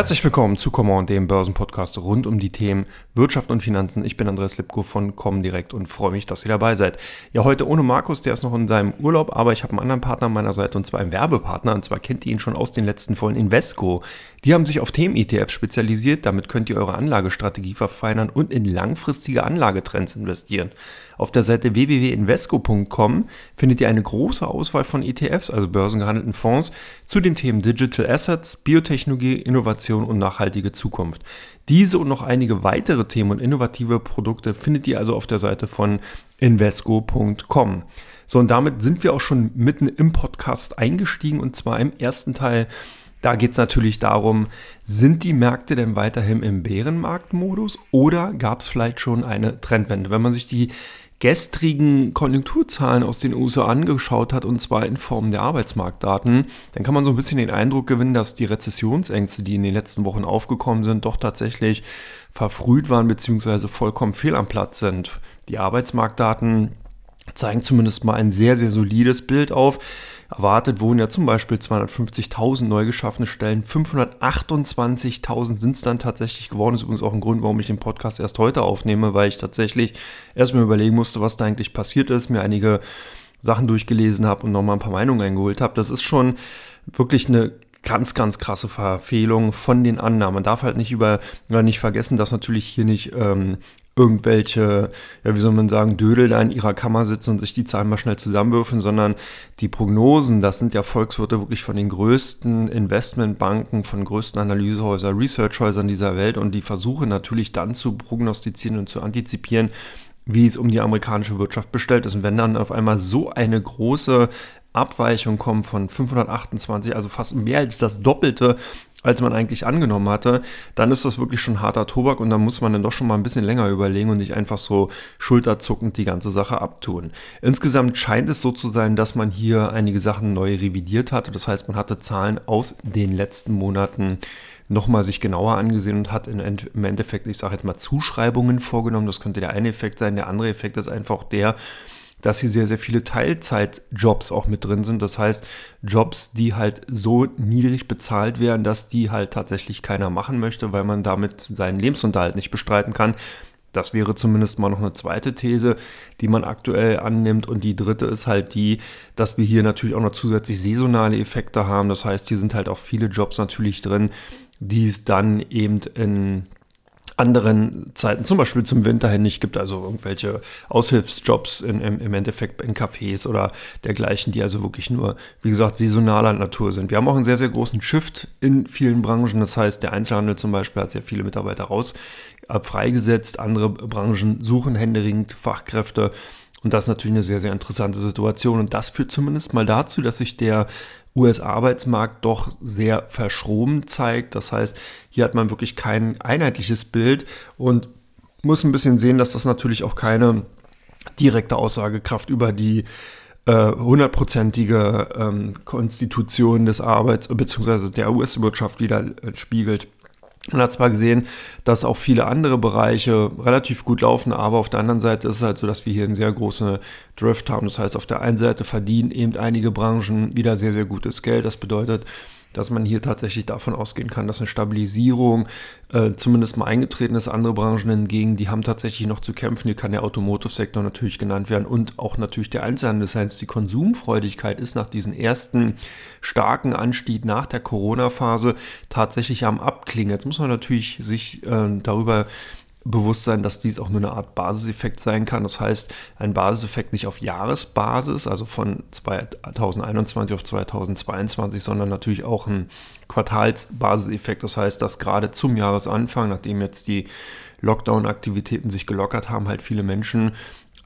Herzlich willkommen zu Command, dem Börsenpodcast rund um die Themen Wirtschaft und Finanzen. Ich bin Andreas Lipko von Comdirect und freue mich, dass ihr dabei seid. Ja, heute ohne Markus, der ist noch in seinem Urlaub, aber ich habe einen anderen Partner an meiner Seite und zwar einen Werbepartner. Und zwar kennt ihr ihn schon aus den letzten Folgen Invesco. Die haben sich auf Themen-ETFs spezialisiert. Damit könnt ihr eure Anlagestrategie verfeinern und in langfristige Anlagetrends investieren. Auf der Seite www.invesco.com findet ihr eine große Auswahl von ETFs, also börsengehandelten Fonds, zu den Themen Digital Assets, Biotechnologie, Innovation und nachhaltige Zukunft. Diese und noch einige weitere Themen und innovative Produkte findet ihr also auf der Seite von invesco.com. So, und damit sind wir auch schon mitten im Podcast eingestiegen und zwar im ersten Teil da geht es natürlich darum, sind die Märkte denn weiterhin im Bärenmarktmodus oder gab es vielleicht schon eine Trendwende? Wenn man sich die gestrigen Konjunkturzahlen aus den USA angeschaut hat, und zwar in Form der Arbeitsmarktdaten, dann kann man so ein bisschen den Eindruck gewinnen, dass die Rezessionsängste, die in den letzten Wochen aufgekommen sind, doch tatsächlich verfrüht waren bzw. vollkommen fehl am Platz sind. Die Arbeitsmarktdaten zeigen zumindest mal ein sehr, sehr solides Bild auf. Erwartet wurden ja zum Beispiel 250.000 neu geschaffene Stellen, 528.000 sind es dann tatsächlich geworden. Das ist übrigens auch ein Grund, warum ich den Podcast erst heute aufnehme, weil ich tatsächlich erstmal überlegen musste, was da eigentlich passiert ist, mir einige Sachen durchgelesen habe und nochmal ein paar Meinungen eingeholt habe. Das ist schon wirklich eine ganz, ganz krasse Verfehlung von den Annahmen. Man darf halt nicht über, nicht vergessen, dass natürlich hier nicht ähm, irgendwelche, ja, wie soll man sagen, Dödel da in ihrer Kammer sitzen und sich die Zahlen mal schnell zusammenwürfen, sondern die Prognosen, das sind ja Volkswirte wirklich von den größten Investmentbanken, von größten Analysehäusern, Researchhäusern dieser Welt und die versuchen natürlich dann zu prognostizieren und zu antizipieren, wie es um die amerikanische Wirtschaft bestellt ist. Und wenn dann auf einmal so eine große Abweichung kommt von 528, also fast mehr als das Doppelte als man eigentlich angenommen hatte, dann ist das wirklich schon harter Tobak und dann muss man dann doch schon mal ein bisschen länger überlegen und nicht einfach so schulterzuckend die ganze Sache abtun. Insgesamt scheint es so zu sein, dass man hier einige Sachen neu revidiert hatte. Das heißt, man hatte Zahlen aus den letzten Monaten nochmal sich genauer angesehen und hat im Endeffekt, ich sage jetzt mal, Zuschreibungen vorgenommen. Das könnte der eine Effekt sein. Der andere Effekt ist einfach der, dass hier sehr, sehr viele Teilzeitjobs auch mit drin sind. Das heißt, Jobs, die halt so niedrig bezahlt werden, dass die halt tatsächlich keiner machen möchte, weil man damit seinen Lebensunterhalt nicht bestreiten kann. Das wäre zumindest mal noch eine zweite These, die man aktuell annimmt. Und die dritte ist halt die, dass wir hier natürlich auch noch zusätzlich saisonale Effekte haben. Das heißt, hier sind halt auch viele Jobs natürlich drin, die es dann eben in anderen Zeiten, zum Beispiel zum Winter hin nicht gibt, also irgendwelche Aushilfsjobs in, im, im Endeffekt in Cafés oder dergleichen, die also wirklich nur, wie gesagt, saisonaler Natur sind. Wir haben auch einen sehr, sehr großen Shift in vielen Branchen. Das heißt, der Einzelhandel zum Beispiel hat sehr viele Mitarbeiter raus äh, freigesetzt. Andere Branchen suchen händeringend Fachkräfte. Und das ist natürlich eine sehr, sehr interessante Situation. Und das führt zumindest mal dazu, dass sich der US-Arbeitsmarkt doch sehr verschroben zeigt. Das heißt, hier hat man wirklich kein einheitliches Bild und muss ein bisschen sehen, dass das natürlich auch keine direkte Aussagekraft über die äh, hundertprozentige äh, ähm, Konstitution des Arbeits- bzw. der US-Wirtschaft wieder äh, spiegelt. Man hat zwar gesehen, dass auch viele andere Bereiche relativ gut laufen, aber auf der anderen Seite ist es halt so, dass wir hier einen sehr großen Drift haben. Das heißt, auf der einen Seite verdienen eben einige Branchen wieder sehr, sehr gutes Geld. Das bedeutet, dass man hier tatsächlich davon ausgehen kann, dass eine Stabilisierung äh, zumindest mal eingetreten ist. Andere Branchen hingegen, die haben tatsächlich noch zu kämpfen. Hier kann der Automotive-Sektor natürlich genannt werden und auch natürlich der Einzelhandel. Das heißt, die Konsumfreudigkeit ist nach diesem ersten starken Anstieg nach der Corona-Phase tatsächlich am Abklingen. Jetzt muss man natürlich sich äh, darüber Bewusstsein, dass dies auch nur eine Art Basiseffekt sein kann. Das heißt, ein Basiseffekt nicht auf Jahresbasis, also von 2021 auf 2022, sondern natürlich auch ein Quartalsbasiseffekt. Das heißt, dass gerade zum Jahresanfang, nachdem jetzt die Lockdown-Aktivitäten sich gelockert haben, halt viele Menschen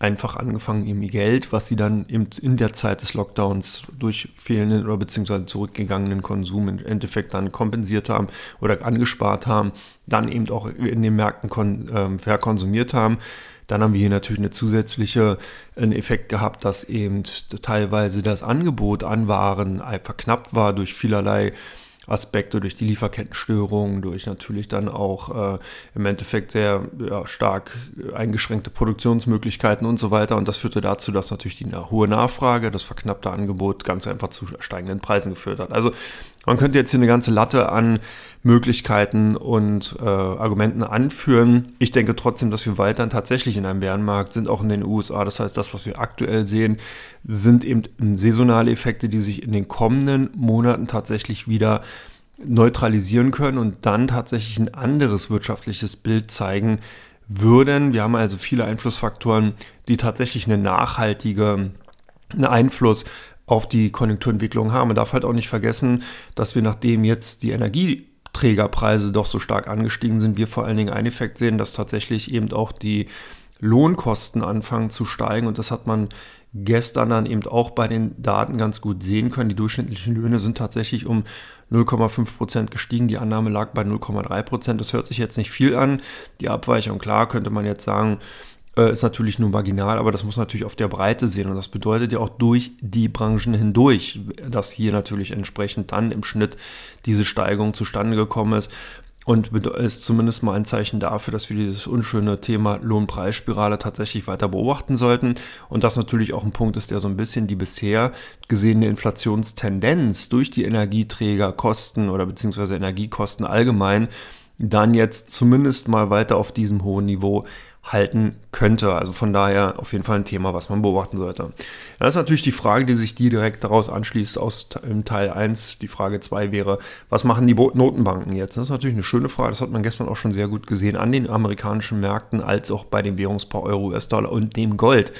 einfach angefangen, ihr Geld, was sie dann in der Zeit des Lockdowns durch fehlenden oder beziehungsweise zurückgegangenen Konsum im Endeffekt dann kompensiert haben oder angespart haben, dann eben auch in den Märkten äh, verkonsumiert haben. Dann haben wir hier natürlich eine zusätzliche einen Effekt gehabt, dass eben teilweise das Angebot an Waren verknappt war durch vielerlei Aspekte, durch die Lieferkettenstörungen, durch natürlich dann auch äh, im Endeffekt sehr ja, stark eingeschränkte Produktionsmöglichkeiten und so weiter. Und das führte dazu, dass natürlich die hohe Nachfrage, das verknappte Angebot ganz einfach zu steigenden Preisen geführt hat. Also man könnte jetzt hier eine ganze Latte an Möglichkeiten und äh, Argumenten anführen. Ich denke trotzdem, dass wir weiterhin tatsächlich in einem Bärenmarkt sind, auch in den USA. Das heißt, das, was wir aktuell sehen, sind eben saisonale Effekte, die sich in den kommenden Monaten tatsächlich wieder neutralisieren können und dann tatsächlich ein anderes wirtschaftliches Bild zeigen würden. Wir haben also viele Einflussfaktoren, die tatsächlich eine nachhaltige einen Einfluss auf die Konjunkturentwicklung haben. Man darf halt auch nicht vergessen, dass wir nachdem jetzt die Energieträgerpreise doch so stark angestiegen sind, wir vor allen Dingen einen Effekt sehen, dass tatsächlich eben auch die Lohnkosten anfangen zu steigen und das hat man gestern dann eben auch bei den Daten ganz gut sehen können. Die durchschnittlichen Löhne sind tatsächlich um 0,5 Prozent gestiegen. Die Annahme lag bei 0,3 Prozent. Das hört sich jetzt nicht viel an. Die Abweichung, klar, könnte man jetzt sagen, äh, ist natürlich nur marginal, aber das muss man natürlich auf der Breite sehen. Und das bedeutet ja auch durch die Branchen hindurch, dass hier natürlich entsprechend dann im Schnitt diese Steigerung zustande gekommen ist. Und ist zumindest mal ein Zeichen dafür, dass wir dieses unschöne Thema Lohnpreisspirale tatsächlich weiter beobachten sollten. Und das natürlich auch ein Punkt ist, der so ein bisschen die bisher gesehene Inflationstendenz durch die Energieträgerkosten oder beziehungsweise Energiekosten allgemein dann jetzt zumindest mal weiter auf diesem hohen Niveau halten könnte. Also von daher auf jeden Fall ein Thema, was man beobachten sollte. Das ist natürlich die Frage, die sich direkt daraus anschließt aus Teil 1. Die Frage 2 wäre, was machen die Notenbanken jetzt? Das ist natürlich eine schöne Frage. Das hat man gestern auch schon sehr gut gesehen an den amerikanischen Märkten als auch bei dem Währungspaar Euro, US-Dollar und dem Gold.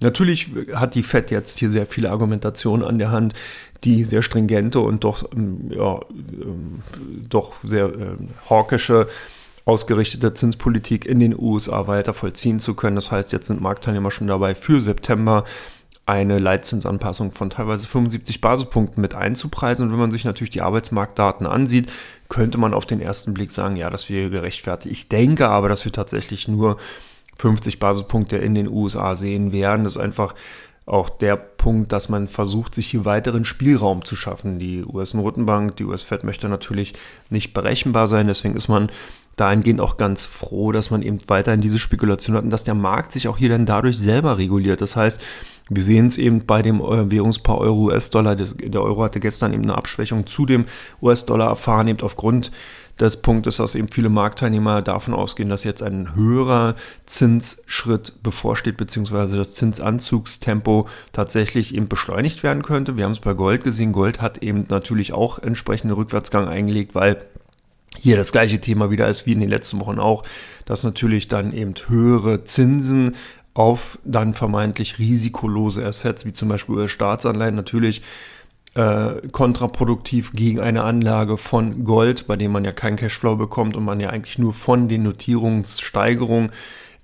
Natürlich hat die Fed jetzt hier sehr viele Argumentationen an der Hand, die sehr stringente und doch, ähm, ja, ähm, doch sehr äh, hawkische ausgerichtete Zinspolitik in den USA weiter vollziehen zu können. Das heißt, jetzt sind Marktteilnehmer schon dabei, für September eine Leitzinsanpassung von teilweise 75 Basispunkten mit einzupreisen. Und wenn man sich natürlich die Arbeitsmarktdaten ansieht, könnte man auf den ersten Blick sagen, ja, das wäre gerechtfertigt. Ich denke aber, dass wir tatsächlich nur 50 Basispunkte in den USA sehen werden. Das ist einfach auch der Punkt, dass man versucht, sich hier weiteren Spielraum zu schaffen. Die US-Notenbank, die US-Fed möchte natürlich nicht berechenbar sein, deswegen ist man dahingehend auch ganz froh, dass man eben weiterhin diese Spekulation hat und dass der Markt sich auch hier dann dadurch selber reguliert. Das heißt, wir sehen es eben bei dem äh, Währungspaar Euro-US-Dollar. Der Euro hatte gestern eben eine Abschwächung zu dem US-Dollar erfahren, eben aufgrund des Punktes, dass eben viele Marktteilnehmer davon ausgehen, dass jetzt ein höherer Zinsschritt bevorsteht, beziehungsweise das Zinsanzugstempo tatsächlich eben beschleunigt werden könnte. Wir haben es bei Gold gesehen. Gold hat eben natürlich auch entsprechende Rückwärtsgang eingelegt, weil hier das gleiche Thema wieder ist wie in den letzten Wochen auch, dass natürlich dann eben höhere Zinsen auf dann vermeintlich risikolose Assets, wie zum Beispiel Staatsanleihen, natürlich äh, kontraproduktiv gegen eine Anlage von Gold, bei dem man ja keinen Cashflow bekommt und man ja eigentlich nur von den Notierungssteigerungen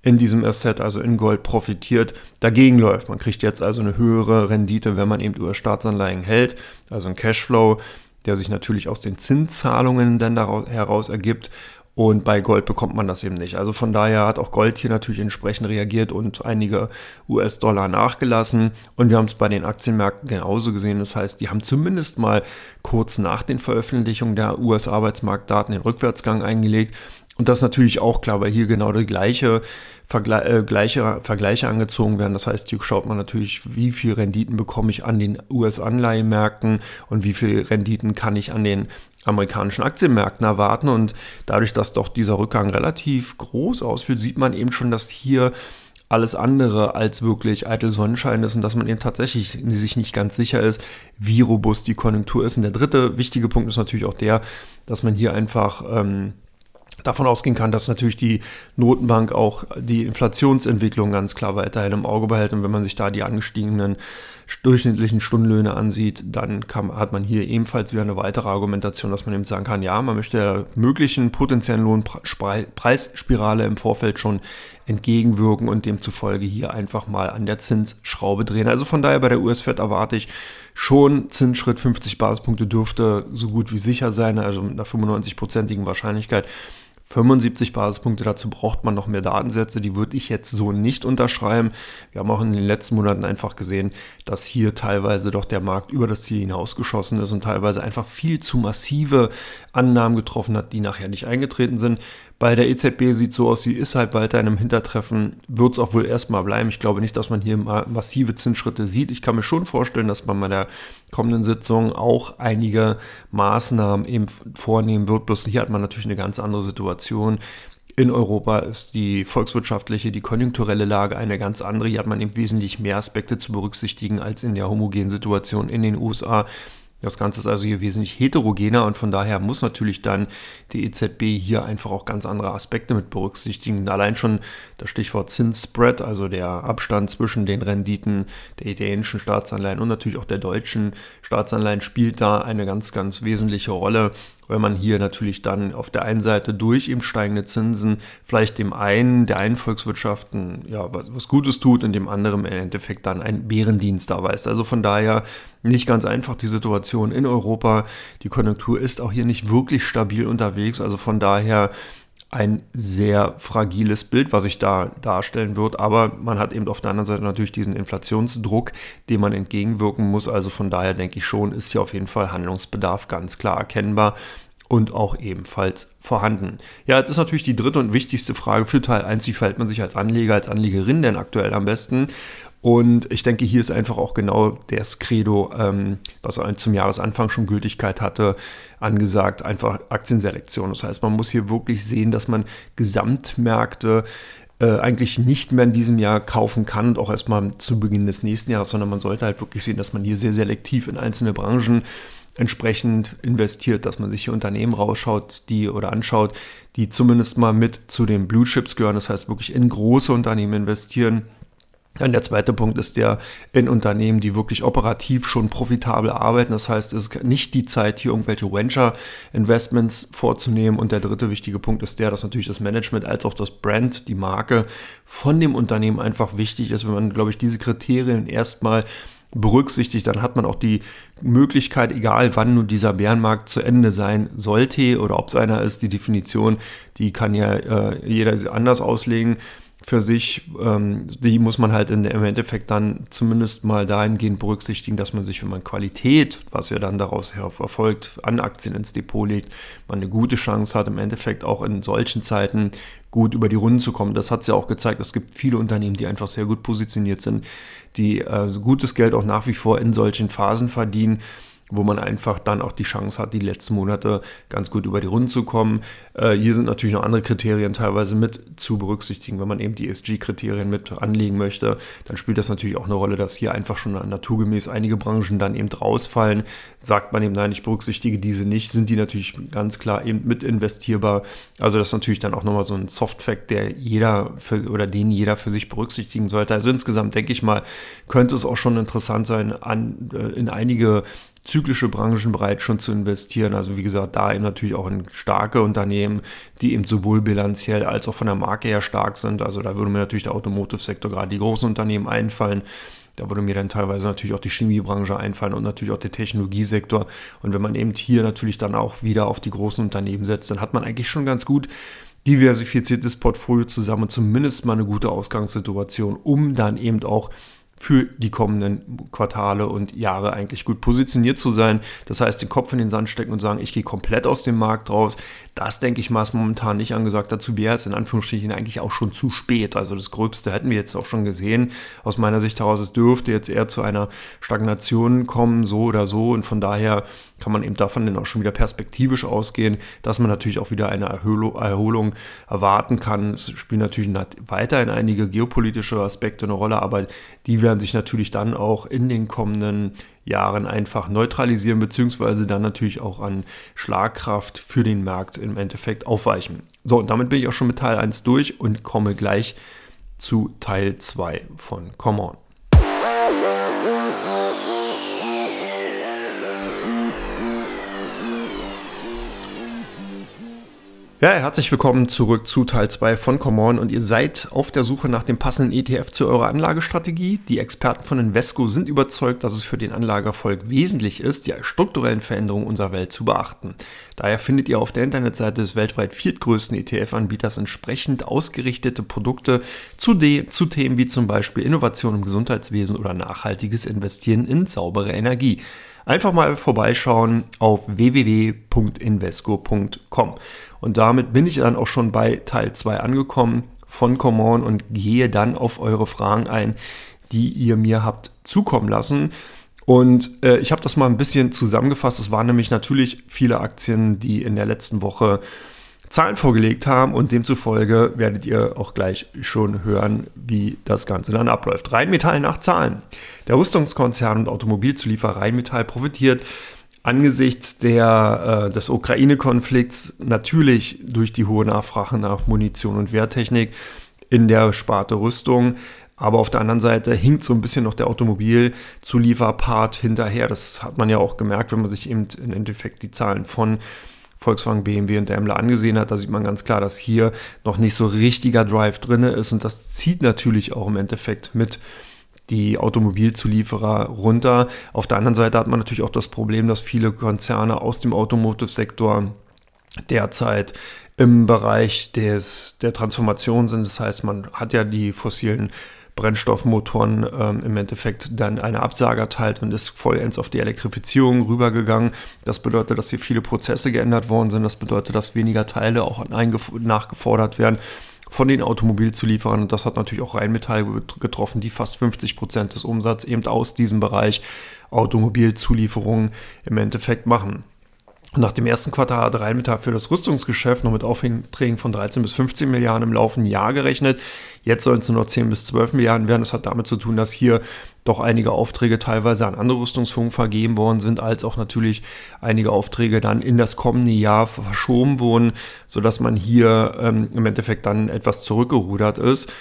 in diesem Asset, also in Gold, profitiert, dagegen läuft. Man kriegt jetzt also eine höhere Rendite, wenn man eben über Staatsanleihen hält, also ein Cashflow der sich natürlich aus den Zinszahlungen dann daraus, heraus ergibt. Und bei Gold bekommt man das eben nicht. Also von daher hat auch Gold hier natürlich entsprechend reagiert und einige US-Dollar nachgelassen. Und wir haben es bei den Aktienmärkten genauso gesehen. Das heißt, die haben zumindest mal kurz nach den Veröffentlichungen der US-Arbeitsmarktdaten den Rückwärtsgang eingelegt. Und das ist natürlich auch klar, weil hier genau die gleiche, Vergle äh, gleiche Vergleiche angezogen werden. Das heißt, hier schaut man natürlich, wie viel Renditen bekomme ich an den US-Anleihenmärkten und wie viel Renditen kann ich an den amerikanischen Aktienmärkten erwarten. Und dadurch, dass doch dieser Rückgang relativ groß ausfällt, sieht man eben schon, dass hier alles andere als wirklich eitel Sonnenschein ist und dass man eben tatsächlich sich nicht ganz sicher ist, wie robust die Konjunktur ist. Und der dritte wichtige Punkt ist natürlich auch der, dass man hier einfach ähm, davon ausgehen kann, dass natürlich die Notenbank auch die Inflationsentwicklung ganz klar weiterhin im Auge behält. Und wenn man sich da die angestiegenen durchschnittlichen Stundenlöhne ansieht, dann kann, hat man hier ebenfalls wieder eine weitere Argumentation, dass man eben sagen kann, ja, man möchte der möglichen potenziellen Lohnpreisspirale im Vorfeld schon entgegenwirken und demzufolge hier einfach mal an der Zinsschraube drehen. Also von daher bei der US-Fed erwarte ich schon Zinsschritt 50 Basispunkte dürfte so gut wie sicher sein, also mit einer 95-prozentigen Wahrscheinlichkeit 75 Basispunkte. Dazu braucht man noch mehr Datensätze. Die würde ich jetzt so nicht unterschreiben. Wir haben auch in den letzten Monaten einfach gesehen, dass hier teilweise doch der Markt über das Ziel hinausgeschossen ist und teilweise einfach viel zu massive Annahmen getroffen hat, die nachher nicht eingetreten sind. Bei der EZB sieht so aus, sie ist halt weiter in einem Hintertreffen, wird es auch wohl erstmal bleiben. Ich glaube nicht, dass man hier massive Zinsschritte sieht. Ich kann mir schon vorstellen, dass man bei der kommenden Sitzung auch einige Maßnahmen eben vornehmen wird. Bloß hier hat man natürlich eine ganz andere Situation. In Europa ist die volkswirtschaftliche, die konjunkturelle Lage eine ganz andere. Hier hat man eben wesentlich mehr Aspekte zu berücksichtigen als in der homogenen Situation in den USA. Das Ganze ist also hier wesentlich heterogener und von daher muss natürlich dann die EZB hier einfach auch ganz andere Aspekte mit berücksichtigen. Allein schon das Stichwort Zinsspread, also der Abstand zwischen den Renditen der italienischen Staatsanleihen und natürlich auch der deutschen Staatsanleihen spielt da eine ganz, ganz wesentliche Rolle weil man hier natürlich dann auf der einen Seite durch eben steigende Zinsen vielleicht dem einen, der einen Volkswirtschaften ja was, was Gutes tut und dem anderen im Endeffekt dann einen Bärendienst erweist. Also von daher nicht ganz einfach die Situation in Europa. Die Konjunktur ist auch hier nicht wirklich stabil unterwegs. Also von daher ein sehr fragiles Bild, was sich da darstellen wird. Aber man hat eben auf der anderen Seite natürlich diesen Inflationsdruck, dem man entgegenwirken muss. Also von daher denke ich schon, ist hier auf jeden Fall Handlungsbedarf ganz klar erkennbar und auch ebenfalls vorhanden. Ja, jetzt ist natürlich die dritte und wichtigste Frage für Teil 1, wie verhält man sich als Anleger, als Anlegerin denn aktuell am besten? Und ich denke, hier ist einfach auch genau das Credo, ähm, was zum Jahresanfang schon Gültigkeit hatte, angesagt, einfach Aktienselektion. Das heißt, man muss hier wirklich sehen, dass man Gesamtmärkte äh, eigentlich nicht mehr in diesem Jahr kaufen kann und auch erstmal zu Beginn des nächsten Jahres, sondern man sollte halt wirklich sehen, dass man hier sehr selektiv in einzelne Branchen entsprechend investiert, dass man sich hier Unternehmen rausschaut, die oder anschaut, die zumindest mal mit zu den Blue Chips gehören, das heißt wirklich in große Unternehmen investieren dann der zweite Punkt ist der in Unternehmen, die wirklich operativ schon profitabel arbeiten. Das heißt, es ist nicht die Zeit, hier irgendwelche Venture-Investments vorzunehmen. Und der dritte wichtige Punkt ist der, dass natürlich das Management als auch das Brand, die Marke von dem Unternehmen einfach wichtig ist. Wenn man, glaube ich, diese Kriterien erstmal berücksichtigt, dann hat man auch die Möglichkeit, egal wann nun dieser Bärenmarkt zu Ende sein sollte oder ob es einer ist, die Definition, die kann ja äh, jeder anders auslegen für sich, ähm, die muss man halt in, im Endeffekt dann zumindest mal dahingehend berücksichtigen, dass man sich, wenn man Qualität, was ja dann daraus erfolgt, an Aktien ins Depot legt, man eine gute Chance hat, im Endeffekt auch in solchen Zeiten gut über die Runden zu kommen. Das hat es ja auch gezeigt. Es gibt viele Unternehmen, die einfach sehr gut positioniert sind, die äh, gutes Geld auch nach wie vor in solchen Phasen verdienen wo man einfach dann auch die Chance hat, die letzten Monate ganz gut über die Runden zu kommen. Äh, hier sind natürlich noch andere Kriterien teilweise mit zu berücksichtigen. Wenn man eben die ESG-Kriterien mit anlegen möchte, dann spielt das natürlich auch eine Rolle, dass hier einfach schon naturgemäß einige Branchen dann eben rausfallen. Sagt man eben, nein, ich berücksichtige diese nicht, sind die natürlich ganz klar eben mit investierbar. Also das ist natürlich dann auch nochmal so ein Soft-Fact, der jeder für, oder den jeder für sich berücksichtigen sollte. Also insgesamt denke ich mal, könnte es auch schon interessant sein, an, äh, in einige zyklische Branchen bereits schon zu investieren. Also wie gesagt, da eben natürlich auch in starke Unternehmen, die eben sowohl bilanziell als auch von der Marke her stark sind. Also da würde mir natürlich der Automotive-Sektor, gerade die großen Unternehmen einfallen. Da würde mir dann teilweise natürlich auch die Chemiebranche einfallen und natürlich auch der Technologiesektor. Und wenn man eben hier natürlich dann auch wieder auf die großen Unternehmen setzt, dann hat man eigentlich schon ganz gut diversifiziertes Portfolio zusammen und zumindest mal eine gute Ausgangssituation, um dann eben auch für die kommenden Quartale und Jahre eigentlich gut positioniert zu sein. Das heißt, den Kopf in den Sand stecken und sagen, ich gehe komplett aus dem Markt raus. Das, denke ich mal, ist momentan nicht angesagt. Dazu wäre es in Anführungsstrichen eigentlich auch schon zu spät. Also das Gröbste hätten wir jetzt auch schon gesehen. Aus meiner Sicht heraus, es dürfte jetzt eher zu einer Stagnation kommen, so oder so. Und von daher kann man eben davon dann auch schon wieder perspektivisch ausgehen, dass man natürlich auch wieder eine Erholung erwarten kann. Es spielen natürlich weiterhin einige geopolitische Aspekte eine Rolle, aber die werden sich natürlich dann auch in den kommenden Jahren einfach neutralisieren, beziehungsweise dann natürlich auch an Schlagkraft für den Markt im Endeffekt aufweichen. So, und damit bin ich auch schon mit Teil 1 durch und komme gleich zu Teil 2 von Come On. Ja, herzlich willkommen zurück zu Teil 2 von Common und ihr seid auf der Suche nach dem passenden ETF zu eurer Anlagestrategie. Die Experten von Invesco sind überzeugt, dass es für den Anlageerfolg wesentlich ist, die strukturellen Veränderungen unserer Welt zu beachten. Daher findet ihr auf der Internetseite des weltweit viertgrößten ETF-Anbieters entsprechend ausgerichtete Produkte zu, zu Themen wie zum Beispiel Innovation im Gesundheitswesen oder nachhaltiges Investieren in saubere Energie. Einfach mal vorbeischauen auf www.invesco.com. Und damit bin ich dann auch schon bei Teil 2 angekommen von Common und gehe dann auf eure Fragen ein, die ihr mir habt zukommen lassen. Und äh, ich habe das mal ein bisschen zusammengefasst. Es waren nämlich natürlich viele Aktien, die in der letzten Woche Zahlen vorgelegt haben und demzufolge werdet ihr auch gleich schon hören, wie das Ganze dann abläuft. Rheinmetall nach Zahlen. Der Rüstungskonzern und Automobilzulieferer Rheinmetall profitiert angesichts der, äh, des Ukraine-Konflikts natürlich durch die hohe Nachfrage nach Munition und Wehrtechnik in der Sparte Rüstung. Aber auf der anderen Seite hinkt so ein bisschen noch der Automobilzulieferpart hinterher. Das hat man ja auch gemerkt, wenn man sich eben im Endeffekt die Zahlen von Volkswagen, BMW und Daimler angesehen hat, da sieht man ganz klar, dass hier noch nicht so richtiger Drive drin ist und das zieht natürlich auch im Endeffekt mit die Automobilzulieferer runter. Auf der anderen Seite hat man natürlich auch das Problem, dass viele Konzerne aus dem Automotive-Sektor derzeit im Bereich des, der Transformation sind. Das heißt, man hat ja die fossilen Brennstoffmotoren ähm, im Endeffekt dann eine Absage erteilt und ist vollends auf die Elektrifizierung rübergegangen. Das bedeutet, dass hier viele Prozesse geändert worden sind. Das bedeutet, dass weniger Teile auch nachgefordert werden von den Automobilzulieferern. Und das hat natürlich auch Rheinmetall getroffen, die fast 50 Prozent des Umsatzes eben aus diesem Bereich Automobilzulieferungen im Endeffekt machen. Nach dem ersten Quartal hat Rheinmetall für das Rüstungsgeschäft noch mit Aufträgen von 13 bis 15 Milliarden im laufenden Jahr gerechnet. Jetzt sollen es nur noch 10 bis 12 Milliarden werden. Das hat damit zu tun, dass hier doch einige Aufträge teilweise an andere Rüstungsfirmen vergeben worden sind, als auch natürlich einige Aufträge dann in das kommende Jahr verschoben wurden, sodass man hier ähm, im Endeffekt dann etwas zurückgerudert ist.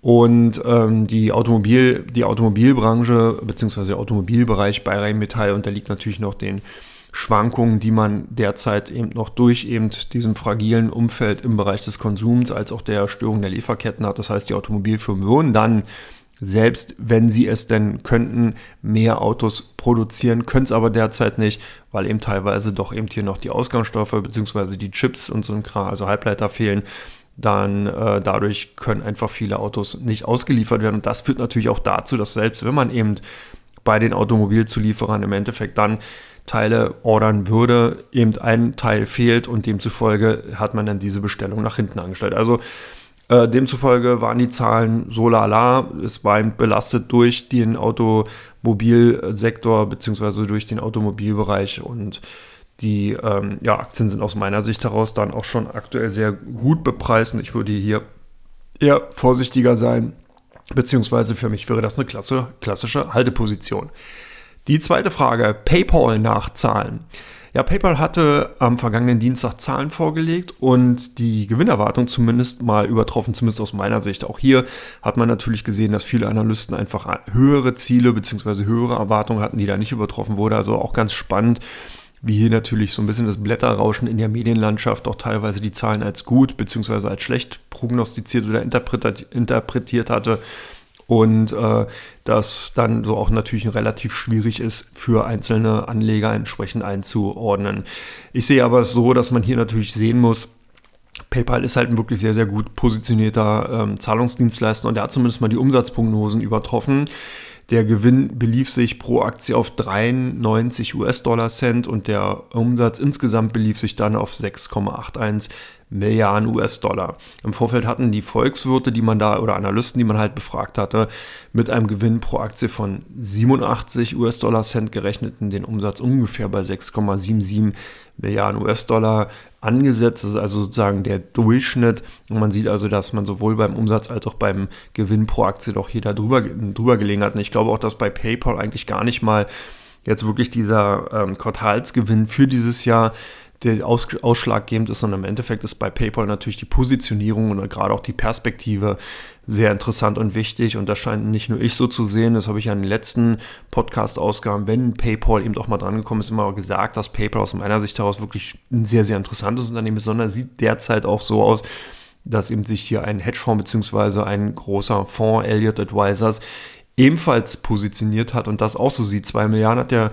Und ähm, die, Automobil, die Automobilbranche bzw. der Automobilbereich bei Rheinmetall unterliegt natürlich noch den Schwankungen, die man derzeit eben noch durch eben diesem fragilen Umfeld im Bereich des Konsums als auch der Störung der Lieferketten hat. Das heißt, die Automobilfirmen würden dann selbst wenn sie es denn könnten, mehr Autos produzieren, können es aber derzeit nicht, weil eben teilweise doch eben hier noch die Ausgangsstoffe bzw. die Chips und so ein Kram, also Halbleiter fehlen. Dann äh, dadurch können einfach viele Autos nicht ausgeliefert werden. Und das führt natürlich auch dazu, dass selbst wenn man eben bei den Automobilzulieferern im Endeffekt dann Teile ordern würde, eben ein Teil fehlt und demzufolge hat man dann diese Bestellung nach hinten angestellt. Also äh, demzufolge waren die Zahlen so lala. Es war belastet durch den Automobilsektor bzw. durch den Automobilbereich und die ähm, ja, Aktien sind aus meiner Sicht heraus dann auch schon aktuell sehr gut bepreist und ich würde hier eher vorsichtiger sein, beziehungsweise für mich wäre das eine klasse, klassische Halteposition. Die zweite Frage, PayPal nachzahlen. Ja, PayPal hatte am vergangenen Dienstag Zahlen vorgelegt und die Gewinnerwartung zumindest mal übertroffen, zumindest aus meiner Sicht. Auch hier hat man natürlich gesehen, dass viele Analysten einfach höhere Ziele bzw. höhere Erwartungen hatten, die da nicht übertroffen wurde. Also auch ganz spannend, wie hier natürlich so ein bisschen das Blätterrauschen in der Medienlandschaft auch teilweise die Zahlen als gut bzw. als schlecht prognostiziert oder interpretiert hatte und äh, das dann so auch natürlich relativ schwierig ist für einzelne Anleger entsprechend einzuordnen. Ich sehe aber so, dass man hier natürlich sehen muss, PayPal ist halt ein wirklich sehr, sehr gut positionierter ähm, Zahlungsdienstleister und der hat zumindest mal die Umsatzprognosen übertroffen. Der Gewinn belief sich pro Aktie auf 93 US-Dollar Cent und der Umsatz insgesamt belief sich dann auf 6,81 Milliarden US-Dollar. Im Vorfeld hatten die Volkswirte, die man da oder Analysten, die man halt befragt hatte, mit einem Gewinn pro Aktie von 87 US-Dollar Cent gerechnet und den Umsatz ungefähr bei 6,77 Milliarden US-Dollar angesetzt. Das ist also sozusagen der Durchschnitt. Und man sieht also, dass man sowohl beim Umsatz als auch beim Gewinn pro Aktie doch hier da drüber, drüber gelegen hat. Und ich glaube auch, dass bei PayPal eigentlich gar nicht mal jetzt wirklich dieser ähm, Quartalsgewinn für dieses Jahr der aus, ausschlaggebend ist, sondern im Endeffekt ist bei PayPal natürlich die Positionierung und gerade auch die Perspektive sehr interessant und wichtig. Und das scheint nicht nur ich so zu sehen, das habe ich ja in den letzten Podcast-Ausgaben, wenn PayPal eben doch mal dran gekommen ist, immer gesagt, dass PayPal aus meiner Sicht heraus wirklich ein sehr, sehr interessantes Unternehmen ist, sondern sieht derzeit auch so aus, dass eben sich hier ein Hedgefonds bzw. ein großer Fonds, Elliott Advisors, ebenfalls positioniert hat und das auch so sieht. Zwei Milliarden hat der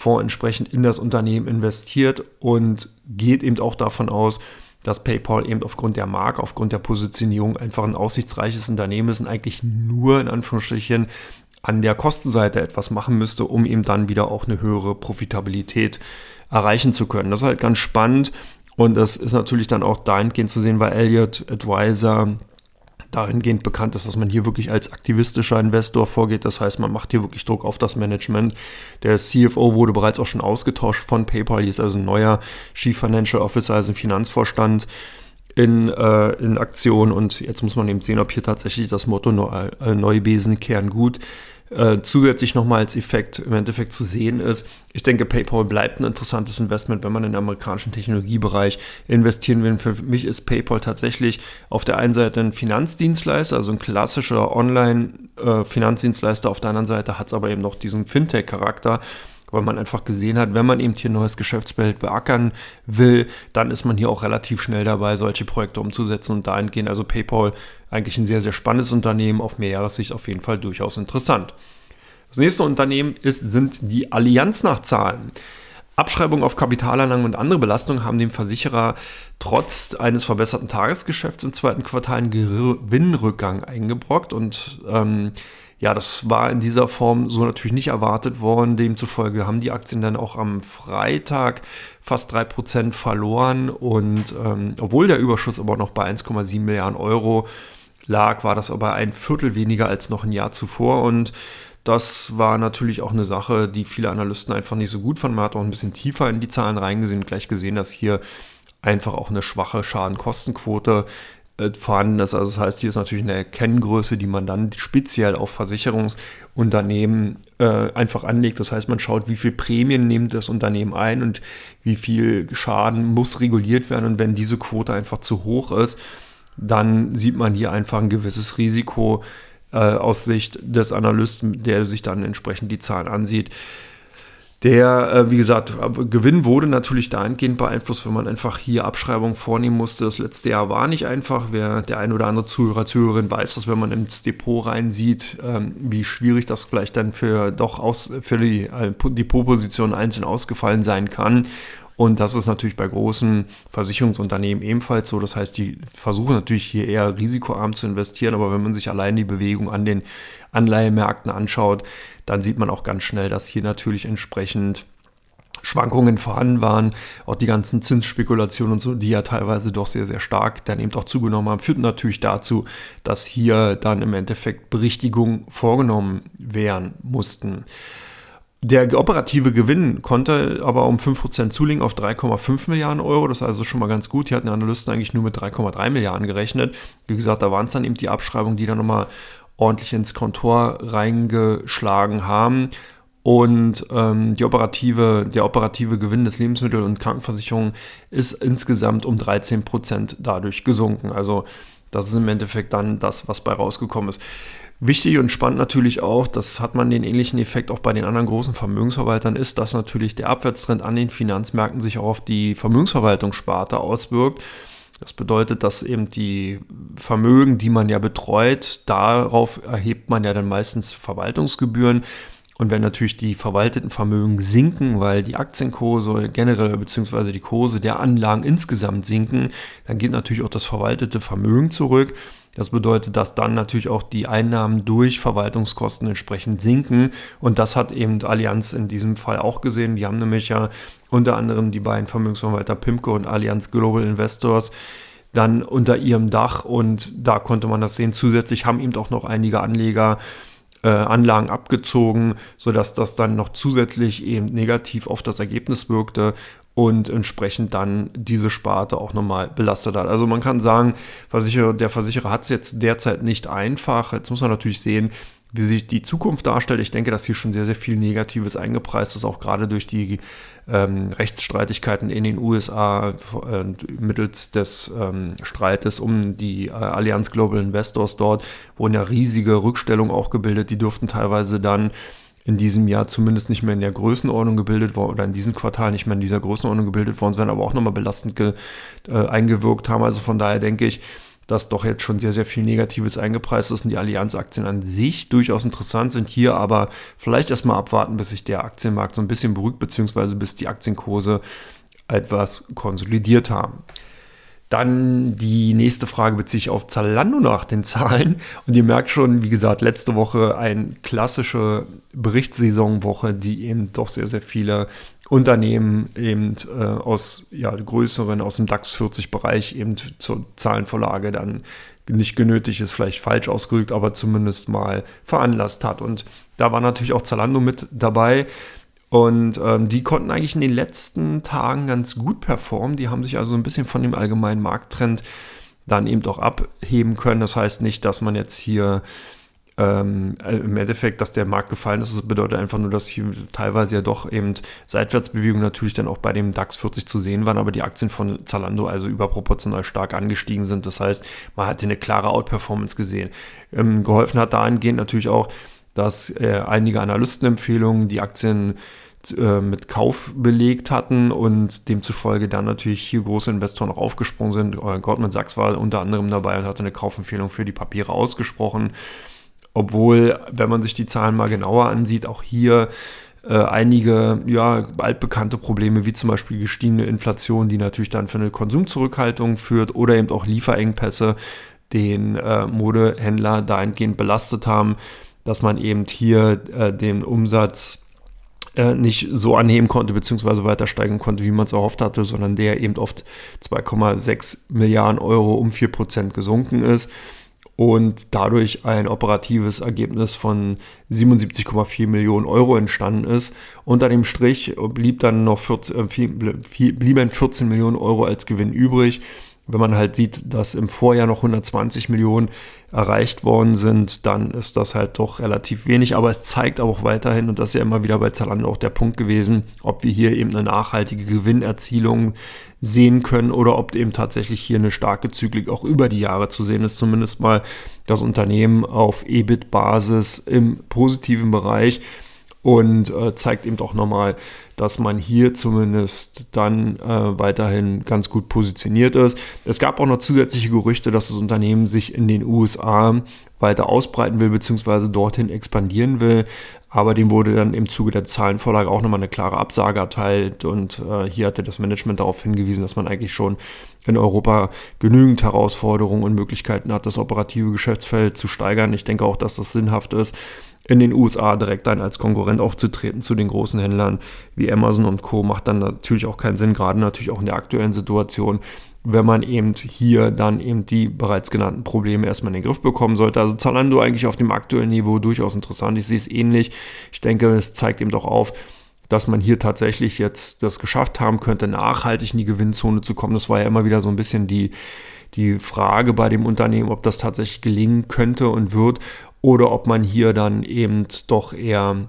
Fonds entsprechend in das Unternehmen investiert und geht eben auch davon aus, dass PayPal eben aufgrund der Marke, aufgrund der Positionierung einfach ein aussichtsreiches Unternehmen ist und eigentlich nur in Anführungsstrichen an der Kostenseite etwas machen müsste, um eben dann wieder auch eine höhere Profitabilität erreichen zu können. Das ist halt ganz spannend und das ist natürlich dann auch dahingehend zu sehen, weil Elliott Advisor dahingehend bekannt ist, dass man hier wirklich als aktivistischer Investor vorgeht. Das heißt, man macht hier wirklich Druck auf das Management. Der CFO wurde bereits auch schon ausgetauscht von PayPal. Hier ist also ein neuer Chief Financial Officer, also ein Finanzvorstand in, äh, in Aktion. Und jetzt muss man eben sehen, ob hier tatsächlich das Motto äh, Neue Besen kehren gut äh, zusätzlich nochmal als Effekt im Endeffekt zu sehen ist. Ich denke, PayPal bleibt ein interessantes Investment, wenn man in den amerikanischen Technologiebereich investieren will. Für mich ist PayPal tatsächlich auf der einen Seite ein Finanzdienstleister, also ein klassischer Online-Finanzdienstleister. Äh, auf der anderen Seite hat es aber eben noch diesen Fintech-Charakter weil man einfach gesehen hat, wenn man eben hier ein neues Geschäftsfeld beackern will, dann ist man hier auch relativ schnell dabei, solche Projekte umzusetzen und dahingehend also PayPal eigentlich ein sehr, sehr spannendes Unternehmen, auf Mehrjahressicht auf jeden Fall durchaus interessant. Das nächste Unternehmen ist, sind die Allianz-Nachzahlen. Abschreibungen auf Kapitalanlagen und andere Belastungen haben dem Versicherer trotz eines verbesserten Tagesgeschäfts im zweiten Quartal einen Gewinnrückgang eingebrockt und ähm, ja, das war in dieser Form so natürlich nicht erwartet worden. Demzufolge haben die Aktien dann auch am Freitag fast 3% verloren. Und ähm, obwohl der Überschuss aber noch bei 1,7 Milliarden Euro lag, war das aber ein Viertel weniger als noch ein Jahr zuvor. Und das war natürlich auch eine Sache, die viele Analysten einfach nicht so gut fanden. Man hat auch ein bisschen tiefer in die Zahlen reingesehen und gleich gesehen, dass hier einfach auch eine schwache Schadenkostenquote vorhanden ist. Also das heißt, hier ist natürlich eine Kenngröße, die man dann speziell auf Versicherungsunternehmen äh, einfach anlegt. Das heißt, man schaut, wie viel Prämien nimmt das Unternehmen ein und wie viel Schaden muss reguliert werden. Und wenn diese Quote einfach zu hoch ist, dann sieht man hier einfach ein gewisses Risiko äh, aus Sicht des Analysten, der sich dann entsprechend die Zahlen ansieht. Der, äh, wie gesagt, Gewinn wurde natürlich dahingehend beeinflusst, wenn man einfach hier Abschreibungen vornehmen musste. Das letzte Jahr war nicht einfach. Wer der ein oder andere Zuhörer, Zuhörerin weiß, dass wenn man ins Depot reinsieht, ähm, wie schwierig das vielleicht dann für doch aus, für die äh, Depotposition einzeln ausgefallen sein kann. Und das ist natürlich bei großen Versicherungsunternehmen ebenfalls so. Das heißt, die versuchen natürlich hier eher risikoarm zu investieren, aber wenn man sich allein die Bewegung an den Anleihemärkten anschaut, dann sieht man auch ganz schnell, dass hier natürlich entsprechend Schwankungen vorhanden waren. Auch die ganzen Zinsspekulationen und so, die ja teilweise doch sehr, sehr stark dann eben auch zugenommen haben, führten natürlich dazu, dass hier dann im Endeffekt Berichtigungen vorgenommen werden mussten. Der operative Gewinn konnte aber um 5% zulegen auf 3,5 Milliarden Euro. Das ist also schon mal ganz gut. Hier hatten Analysten eigentlich nur mit 3,3 Milliarden gerechnet. Wie gesagt, da waren es dann eben die Abschreibungen, die dann nochmal ordentlich ins Kontor reingeschlagen haben. Und ähm, die operative, der operative Gewinn des Lebensmittel- und Krankenversicherungen ist insgesamt um 13% dadurch gesunken. Also das ist im Endeffekt dann das, was bei rausgekommen ist. Wichtig und spannend natürlich auch, das hat man den ähnlichen Effekt auch bei den anderen großen Vermögensverwaltern, ist, dass natürlich der Abwärtstrend an den Finanzmärkten sich auch auf die Vermögensverwaltungssparte auswirkt. Das bedeutet, dass eben die Vermögen, die man ja betreut, darauf erhebt man ja dann meistens Verwaltungsgebühren. Und wenn natürlich die verwalteten Vermögen sinken, weil die Aktienkurse generell bzw. die Kurse der Anlagen insgesamt sinken, dann geht natürlich auch das verwaltete Vermögen zurück. Das bedeutet, dass dann natürlich auch die Einnahmen durch Verwaltungskosten entsprechend sinken. Und das hat eben Allianz in diesem Fall auch gesehen. Die haben nämlich ja unter anderem die beiden Vermögensverwalter Pimco und Allianz Global Investors dann unter ihrem Dach. Und da konnte man das sehen. Zusätzlich haben eben auch noch einige Anleger äh, Anlagen abgezogen, sodass das dann noch zusätzlich eben negativ auf das Ergebnis wirkte und entsprechend dann diese Sparte auch nochmal belastet hat. Also man kann sagen, Versicherer, der Versicherer hat es jetzt derzeit nicht einfach. Jetzt muss man natürlich sehen, wie sich die Zukunft darstellt. Ich denke, dass hier schon sehr, sehr viel Negatives eingepreist ist, auch gerade durch die ähm, Rechtsstreitigkeiten in den USA äh, mittels des ähm, Streites um die äh, Allianz Global Investors dort wurden ja riesige Rückstellungen auch gebildet. Die dürften teilweise dann in diesem Jahr zumindest nicht mehr in der Größenordnung gebildet worden oder in diesem Quartal nicht mehr in dieser Größenordnung gebildet worden sein, aber auch nochmal belastend ge, äh, eingewirkt haben. Also von daher denke ich, dass doch jetzt schon sehr, sehr viel Negatives eingepreist ist und die Allianz-Aktien an sich durchaus interessant sind. Hier aber vielleicht erstmal abwarten, bis sich der Aktienmarkt so ein bisschen beruhigt, beziehungsweise bis die Aktienkurse etwas konsolidiert haben. Dann die nächste Frage bezieht sich auf Zalando nach den Zahlen. Und ihr merkt schon, wie gesagt, letzte Woche eine klassische Berichtssaisonwoche, die eben doch sehr, sehr viele Unternehmen eben äh, aus ja, größeren, aus dem DAX 40 Bereich eben zur Zahlenvorlage dann nicht genötigt ist, vielleicht falsch ausgedrückt, aber zumindest mal veranlasst hat. Und da war natürlich auch Zalando mit dabei. Und ähm, die konnten eigentlich in den letzten Tagen ganz gut performen. Die haben sich also ein bisschen von dem allgemeinen Markttrend dann eben auch abheben können. Das heißt nicht, dass man jetzt hier ähm, im Endeffekt, dass der Markt gefallen ist. Das bedeutet einfach nur, dass hier teilweise ja doch eben Seitwärtsbewegungen natürlich dann auch bei dem DAX 40 zu sehen waren, aber die Aktien von Zalando also überproportional stark angestiegen sind. Das heißt, man hat hier eine klare Outperformance gesehen. Ähm, geholfen hat dahingehend natürlich auch, dass äh, einige Analystenempfehlungen die Aktien äh, mit Kauf belegt hatten und demzufolge dann natürlich hier große Investoren auch aufgesprungen sind. Äh, Goldman Sachs war unter anderem dabei und hatte eine Kaufempfehlung für die Papiere ausgesprochen. Obwohl, wenn man sich die Zahlen mal genauer ansieht, auch hier äh, einige ja, altbekannte Probleme, wie zum Beispiel gestiegene Inflation, die natürlich dann für eine Konsumzurückhaltung führt oder eben auch Lieferengpässe den äh, Modehändler dahingehend belastet haben, dass man eben hier äh, den Umsatz äh, nicht so anheben konnte, beziehungsweise weiter steigen konnte, wie man es erhofft hatte, sondern der eben oft 2,6 Milliarden Euro um 4% gesunken ist und dadurch ein operatives Ergebnis von 77,4 Millionen Euro entstanden ist. Unter dem Strich blieb dann noch 14, äh, blieben 14 Millionen Euro als Gewinn übrig. Wenn man halt sieht, dass im Vorjahr noch 120 Millionen erreicht worden sind, dann ist das halt doch relativ wenig. Aber es zeigt auch weiterhin, und das ist ja immer wieder bei Zalando auch der Punkt gewesen, ob wir hier eben eine nachhaltige Gewinnerzielung sehen können oder ob eben tatsächlich hier eine starke Zyklik auch über die Jahre zu sehen ist. Zumindest mal das Unternehmen auf EBIT-Basis im positiven Bereich und äh, zeigt eben auch nochmal, dass man hier zumindest dann äh, weiterhin ganz gut positioniert ist. Es gab auch noch zusätzliche Gerüchte, dass das Unternehmen sich in den USA weiter ausbreiten will, beziehungsweise dorthin expandieren will. Aber dem wurde dann im Zuge der Zahlenvorlage auch nochmal eine klare Absage erteilt. Und äh, hier hatte das Management darauf hingewiesen, dass man eigentlich schon in Europa genügend Herausforderungen und Möglichkeiten hat, das operative Geschäftsfeld zu steigern. Ich denke auch, dass das sinnhaft ist in den USA direkt dann als Konkurrent aufzutreten zu den großen Händlern wie Amazon und Co. macht dann natürlich auch keinen Sinn, gerade natürlich auch in der aktuellen Situation, wenn man eben hier dann eben die bereits genannten Probleme erstmal in den Griff bekommen sollte. Also Zalando eigentlich auf dem aktuellen Niveau durchaus interessant. Ich sehe es ähnlich. Ich denke, es zeigt eben doch auf, dass man hier tatsächlich jetzt das geschafft haben könnte, nachhaltig in die Gewinnzone zu kommen. Das war ja immer wieder so ein bisschen die, die Frage bei dem Unternehmen, ob das tatsächlich gelingen könnte und wird oder ob man hier dann eben doch eher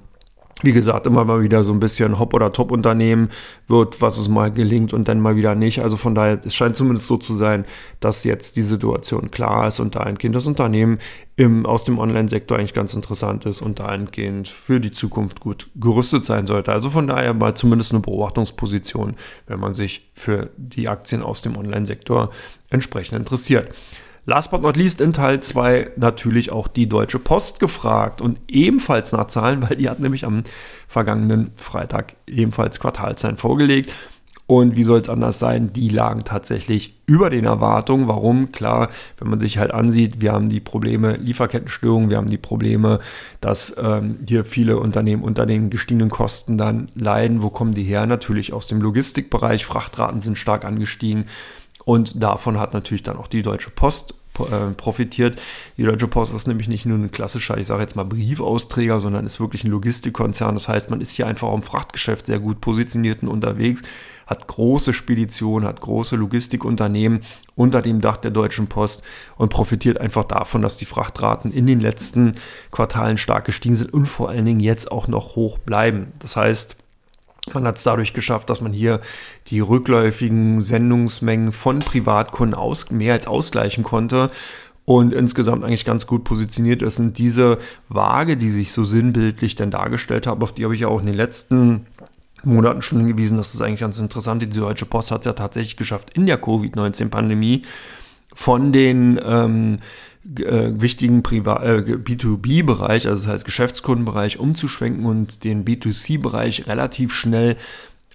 wie gesagt, immer mal wieder so ein bisschen Hop- oder Top-Unternehmen wird, was es mal gelingt und dann mal wieder nicht. Also von daher, es scheint zumindest so zu sein, dass jetzt die Situation klar ist und dahingehend das Unternehmen im, aus dem Online-Sektor eigentlich ganz interessant ist und dahingehend für die Zukunft gut gerüstet sein sollte. Also von daher mal zumindest eine Beobachtungsposition, wenn man sich für die Aktien aus dem Online-Sektor entsprechend interessiert. Last but not least in Teil 2 natürlich auch die Deutsche Post gefragt und ebenfalls nach Zahlen, weil die hat nämlich am vergangenen Freitag ebenfalls Quartalzahlen vorgelegt. Und wie soll es anders sein? Die lagen tatsächlich über den Erwartungen. Warum? Klar, wenn man sich halt ansieht, wir haben die Probleme Lieferkettenstörungen, wir haben die Probleme, dass ähm, hier viele Unternehmen unter den gestiegenen Kosten dann leiden. Wo kommen die her? Natürlich aus dem Logistikbereich. Frachtraten sind stark angestiegen. Und davon hat natürlich dann auch die Deutsche Post äh, profitiert. Die Deutsche Post ist nämlich nicht nur ein klassischer, ich sage jetzt mal Briefausträger, sondern ist wirklich ein Logistikkonzern. Das heißt, man ist hier einfach im Frachtgeschäft sehr gut positioniert und unterwegs, hat große Speditionen, hat große Logistikunternehmen unter dem Dach der Deutschen Post und profitiert einfach davon, dass die Frachtraten in den letzten Quartalen stark gestiegen sind und vor allen Dingen jetzt auch noch hoch bleiben. Das heißt, man hat es dadurch geschafft, dass man hier die rückläufigen Sendungsmengen von Privatkunden aus, mehr als ausgleichen konnte und insgesamt eigentlich ganz gut positioniert ist. sind diese Waage, die sich so sinnbildlich dann dargestellt haben, auf die habe ich ja auch in den letzten Monaten schon hingewiesen, das ist eigentlich ganz interessant. Die Deutsche Post hat es ja tatsächlich geschafft, in der Covid-19-Pandemie von den ähm, äh, wichtigen äh, B2B-Bereich, also das heißt Geschäftskundenbereich, umzuschwenken und den B2C-Bereich relativ schnell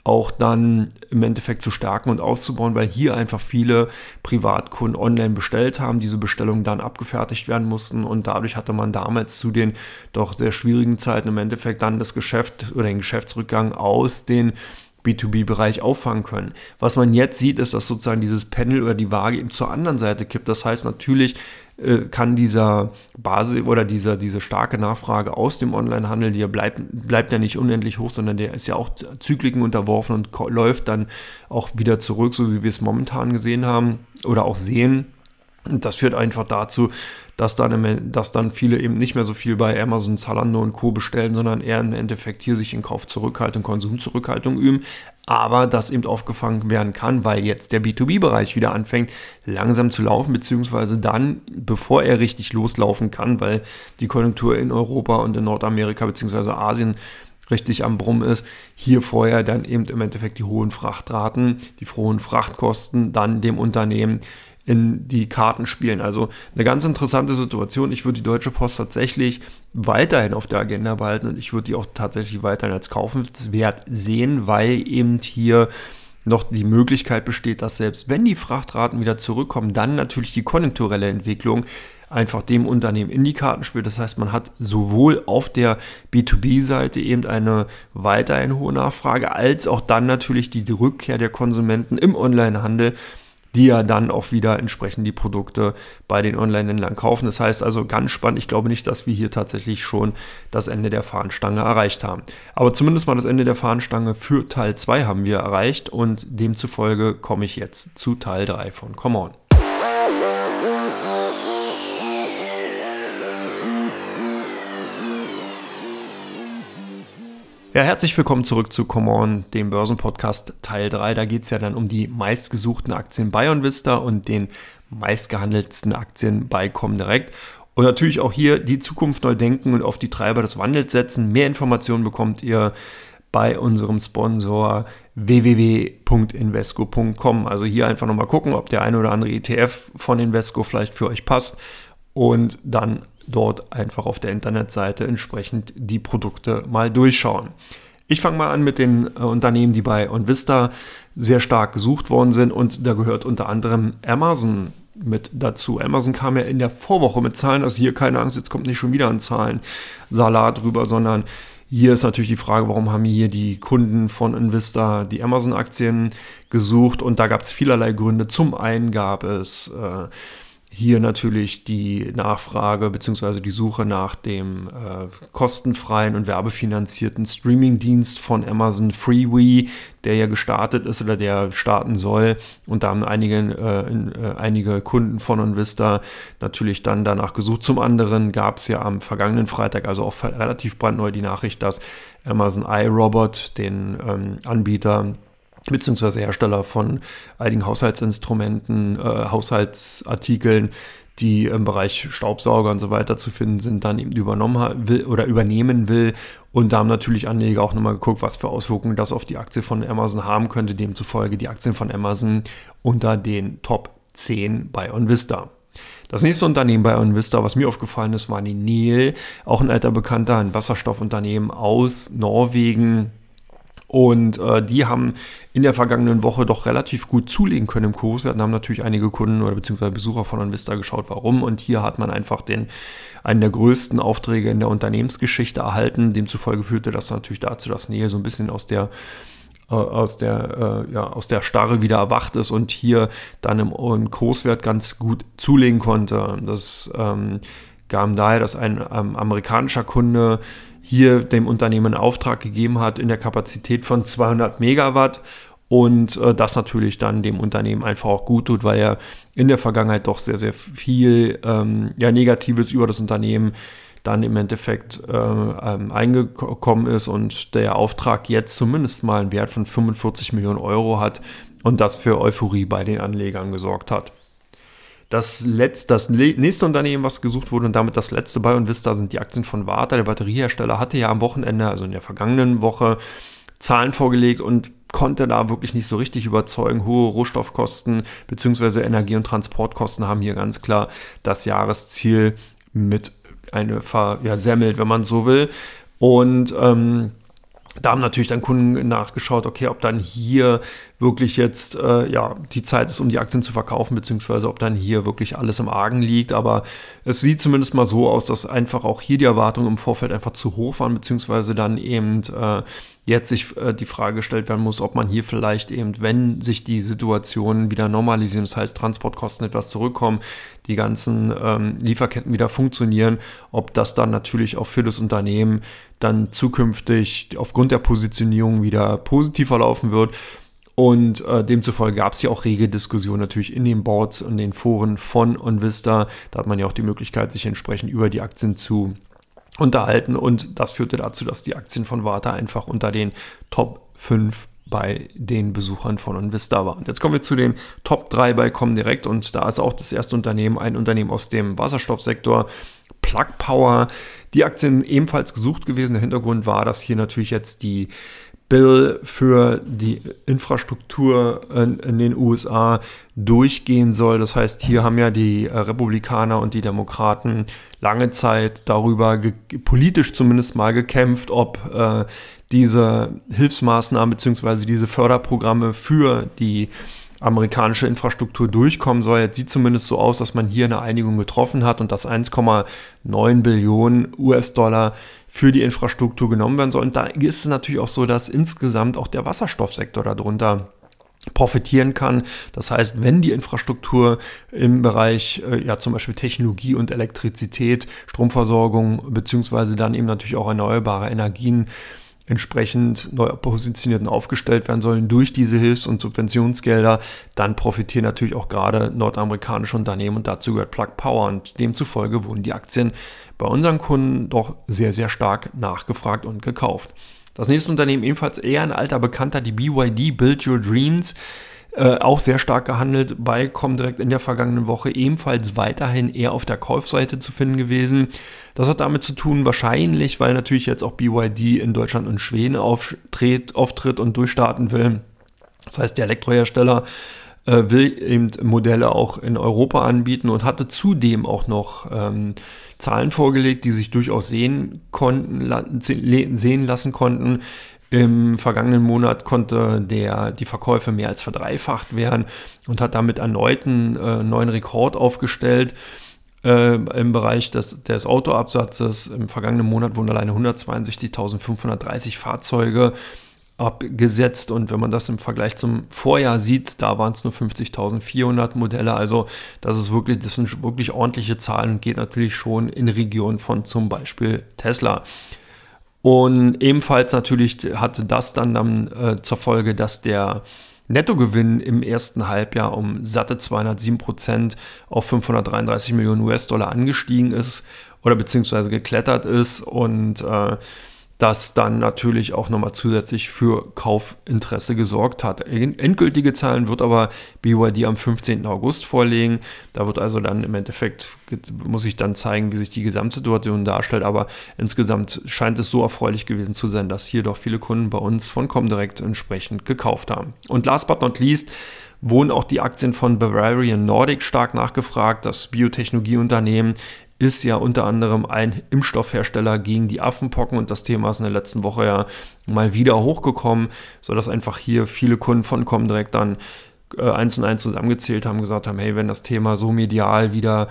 auch dann im Endeffekt zu stärken und auszubauen, weil hier einfach viele Privatkunden online bestellt haben, diese Bestellungen dann abgefertigt werden mussten und dadurch hatte man damals zu den doch sehr schwierigen Zeiten im Endeffekt dann das Geschäft oder den Geschäftsrückgang aus den B2B-Bereich auffangen können. Was man jetzt sieht, ist, dass sozusagen dieses Panel oder die Waage eben zur anderen Seite kippt. Das heißt, natürlich äh, kann dieser Basis oder dieser, diese starke Nachfrage aus dem Onlinehandel, die bleibt, bleibt ja nicht unendlich hoch, sondern der ist ja auch Zykliken unterworfen und läuft dann auch wieder zurück, so wie wir es momentan gesehen haben oder auch sehen. Und das führt einfach dazu, dass dann, dass dann viele eben nicht mehr so viel bei Amazon, Zalando und Co. bestellen, sondern eher im Endeffekt hier sich in Kaufzurückhaltung, Konsumzurückhaltung üben. Aber das eben aufgefangen werden kann, weil jetzt der B2B-Bereich wieder anfängt, langsam zu laufen, beziehungsweise dann, bevor er richtig loslaufen kann, weil die Konjunktur in Europa und in Nordamerika beziehungsweise Asien richtig am Brumm ist, hier vorher dann eben im Endeffekt die hohen Frachtraten, die hohen Frachtkosten dann dem Unternehmen in die Karten spielen. Also eine ganz interessante Situation. Ich würde die Deutsche Post tatsächlich weiterhin auf der Agenda behalten und ich würde die auch tatsächlich weiterhin als kaufenswert sehen, weil eben hier noch die Möglichkeit besteht, dass selbst wenn die Frachtraten wieder zurückkommen, dann natürlich die konjunkturelle Entwicklung einfach dem Unternehmen in die Karten spielt. Das heißt, man hat sowohl auf der B2B-Seite eben eine weiterhin hohe Nachfrage, als auch dann natürlich die Rückkehr der Konsumenten im Onlinehandel die ja dann auch wieder entsprechend die Produkte bei den Online-Händlern kaufen. Das heißt also ganz spannend. Ich glaube nicht, dass wir hier tatsächlich schon das Ende der Fahnenstange erreicht haben. Aber zumindest mal das Ende der Fahnenstange für Teil 2 haben wir erreicht und demzufolge komme ich jetzt zu Teil 3 von Come On. Ja, herzlich willkommen zurück zu Come On, dem Börsenpodcast Teil 3. Da geht es ja dann um die meistgesuchten Aktien bei OnVista und den meistgehandelten Aktien bei Comdirect. Und natürlich auch hier die Zukunft neu denken und auf die Treiber des Wandels setzen. Mehr Informationen bekommt ihr bei unserem Sponsor www.invesco.com. Also hier einfach nochmal gucken, ob der eine oder andere ETF von Invesco vielleicht für euch passt und dann dort einfach auf der Internetseite entsprechend die Produkte mal durchschauen. Ich fange mal an mit den äh, Unternehmen, die bei OnVista sehr stark gesucht worden sind und da gehört unter anderem Amazon mit dazu. Amazon kam ja in der Vorwoche mit Zahlen, also hier keine Angst, jetzt kommt nicht schon wieder ein Zahlen Salat drüber, sondern hier ist natürlich die Frage, warum haben hier die Kunden von Invista die Amazon-Aktien gesucht und da gab es vielerlei Gründe. Zum einen gab es äh, hier natürlich die Nachfrage bzw. die Suche nach dem äh, kostenfreien und werbefinanzierten Streamingdienst von Amazon Freewee, der ja gestartet ist oder der starten soll. Und da haben einige, äh, äh, einige Kunden von Onvista natürlich dann danach gesucht. Zum anderen gab es ja am vergangenen Freitag, also auch relativ brandneu, die Nachricht, dass Amazon iRobot, den ähm, Anbieter beziehungsweise Hersteller von einigen Haushaltsinstrumenten, äh, Haushaltsartikeln, die im Bereich Staubsauger und so weiter zu finden sind, dann eben übernommen will oder übernehmen will. Und da haben natürlich Anleger auch nochmal geguckt, was für Auswirkungen das auf die Aktie von Amazon haben könnte. Demzufolge die Aktien von Amazon unter den Top 10 bei OnVista. Das nächste Unternehmen bei OnVista, was mir aufgefallen ist, war die Nel, auch ein alter Bekannter, ein Wasserstoffunternehmen aus Norwegen, und äh, die haben in der vergangenen Woche doch relativ gut zulegen können im Kurs. Wir haben natürlich einige Kunden oder beziehungsweise Besucher von Anvista geschaut, warum. Und hier hat man einfach den, einen der größten Aufträge in der Unternehmensgeschichte erhalten. Demzufolge führte das natürlich dazu, dass Nähe so ein bisschen aus der aus der, äh, ja, aus der Starre wieder erwacht ist und hier dann im, im Kurswert ganz gut zulegen konnte. Das ähm, kam daher, dass ein ähm, amerikanischer Kunde hier dem Unternehmen einen Auftrag gegeben hat in der Kapazität von 200 Megawatt und äh, das natürlich dann dem Unternehmen einfach auch gut tut, weil er in der Vergangenheit doch sehr, sehr viel ähm, ja, Negatives über das Unternehmen dann im Endeffekt äh, ähm, eingekommen ist und der Auftrag jetzt zumindest mal einen Wert von 45 Millionen Euro hat und das für Euphorie bei den Anlegern gesorgt hat. Das, letzte, das nächste Unternehmen, was gesucht wurde und damit das letzte bei Vista, sind die Aktien von Warta. Der Batteriehersteller hatte ja am Wochenende, also in der vergangenen Woche, Zahlen vorgelegt und konnte da wirklich nicht so richtig überzeugen. Hohe Rohstoffkosten bzw. Energie- und Transportkosten haben hier ganz klar das Jahresziel mit eine versemmelt, wenn man so will. Und ähm, da haben natürlich dann Kunden nachgeschaut, okay, ob dann hier wirklich jetzt äh, ja, die Zeit ist, um die Aktien zu verkaufen, beziehungsweise ob dann hier wirklich alles im Argen liegt. Aber es sieht zumindest mal so aus, dass einfach auch hier die Erwartungen im Vorfeld einfach zu hoch waren, beziehungsweise dann eben äh, jetzt sich äh, die Frage gestellt werden muss, ob man hier vielleicht eben, wenn sich die Situation wieder normalisieren, das heißt Transportkosten etwas zurückkommen, die ganzen ähm, Lieferketten wieder funktionieren, ob das dann natürlich auch für das Unternehmen dann zukünftig aufgrund der Positionierung wieder positiv verlaufen wird. Und äh, demzufolge gab es ja auch rege Diskussionen natürlich in den Boards und den Foren von OnVista. Da hat man ja auch die Möglichkeit, sich entsprechend über die Aktien zu unterhalten. Und das führte dazu, dass die Aktien von Warta einfach unter den Top 5 bei den Besuchern von OnVista waren. Jetzt kommen wir zu den Top 3 bei Comdirect und da ist auch das erste Unternehmen ein Unternehmen aus dem Wasserstoffsektor, Plug Power. Die Aktien ebenfalls gesucht gewesen. Der Hintergrund war, dass hier natürlich jetzt die Bill für die Infrastruktur in, in, den USA durchgehen soll. Das heißt, hier haben ja die äh, Republikaner und die Demokraten lange Zeit darüber politisch zumindest mal gekämpft, ob äh, diese Hilfsmaßnahmen bzw. diese Förderprogramme für die amerikanische Infrastruktur durchkommen soll. Jetzt sieht zumindest so aus, dass man hier eine Einigung getroffen hat und dass 1,9 Billionen US-Dollar für die Infrastruktur genommen werden soll. Und da ist es natürlich auch so, dass insgesamt auch der Wasserstoffsektor darunter profitieren kann. Das heißt, wenn die Infrastruktur im Bereich äh, ja zum Beispiel Technologie und Elektrizität, Stromversorgung beziehungsweise dann eben natürlich auch erneuerbare Energien entsprechend neu positioniert und aufgestellt werden sollen durch diese Hilfs- und Subventionsgelder, dann profitieren natürlich auch gerade nordamerikanische Unternehmen und dazu gehört Plug Power und demzufolge wurden die Aktien bei unseren Kunden doch sehr, sehr stark nachgefragt und gekauft. Das nächste Unternehmen ebenfalls eher ein alter Bekannter, die BYD Build Your Dreams. Äh, auch sehr stark gehandelt bei Comdirect in der vergangenen Woche, ebenfalls weiterhin eher auf der Kaufseite zu finden gewesen. Das hat damit zu tun, wahrscheinlich, weil natürlich jetzt auch BYD in Deutschland und Schweden auftritt, auftritt und durchstarten will. Das heißt, der Elektrohersteller äh, will eben Modelle auch in Europa anbieten und hatte zudem auch noch ähm, Zahlen vorgelegt, die sich durchaus sehen konnten, sehen lassen konnten. Im vergangenen Monat konnte der, die Verkäufe mehr als verdreifacht werden und hat damit erneut einen äh, neuen Rekord aufgestellt äh, im Bereich des, des Autoabsatzes. Im vergangenen Monat wurden alleine 162.530 Fahrzeuge abgesetzt und wenn man das im Vergleich zum Vorjahr sieht, da waren es nur 50.400 Modelle. Also das ist wirklich, das sind wirklich ordentliche Zahlen und geht natürlich schon in Regionen von zum Beispiel Tesla. Und ebenfalls natürlich hatte das dann, dann äh, zur Folge, dass der Nettogewinn im ersten Halbjahr um satte 207 Prozent auf 533 Millionen US-Dollar angestiegen ist oder beziehungsweise geklettert ist. Und äh, das dann natürlich auch nochmal zusätzlich für Kaufinteresse gesorgt hat. Endgültige Zahlen wird aber BYD am 15. August vorlegen. Da wird also dann im Endeffekt, muss ich dann zeigen, wie sich die Gesamtsituation darstellt. Aber insgesamt scheint es so erfreulich gewesen zu sein, dass hier doch viele Kunden bei uns von Comdirect entsprechend gekauft haben. Und last but not least, wurden auch die Aktien von Bavarian Nordic stark nachgefragt. Das Biotechnologieunternehmen ist ja unter anderem ein Impfstoffhersteller gegen die Affenpocken und das Thema ist in der letzten Woche ja mal wieder hochgekommen, sodass einfach hier viele Kunden von Comdirect dann äh, eins und eins zusammengezählt haben, gesagt haben, hey, wenn das Thema so medial wieder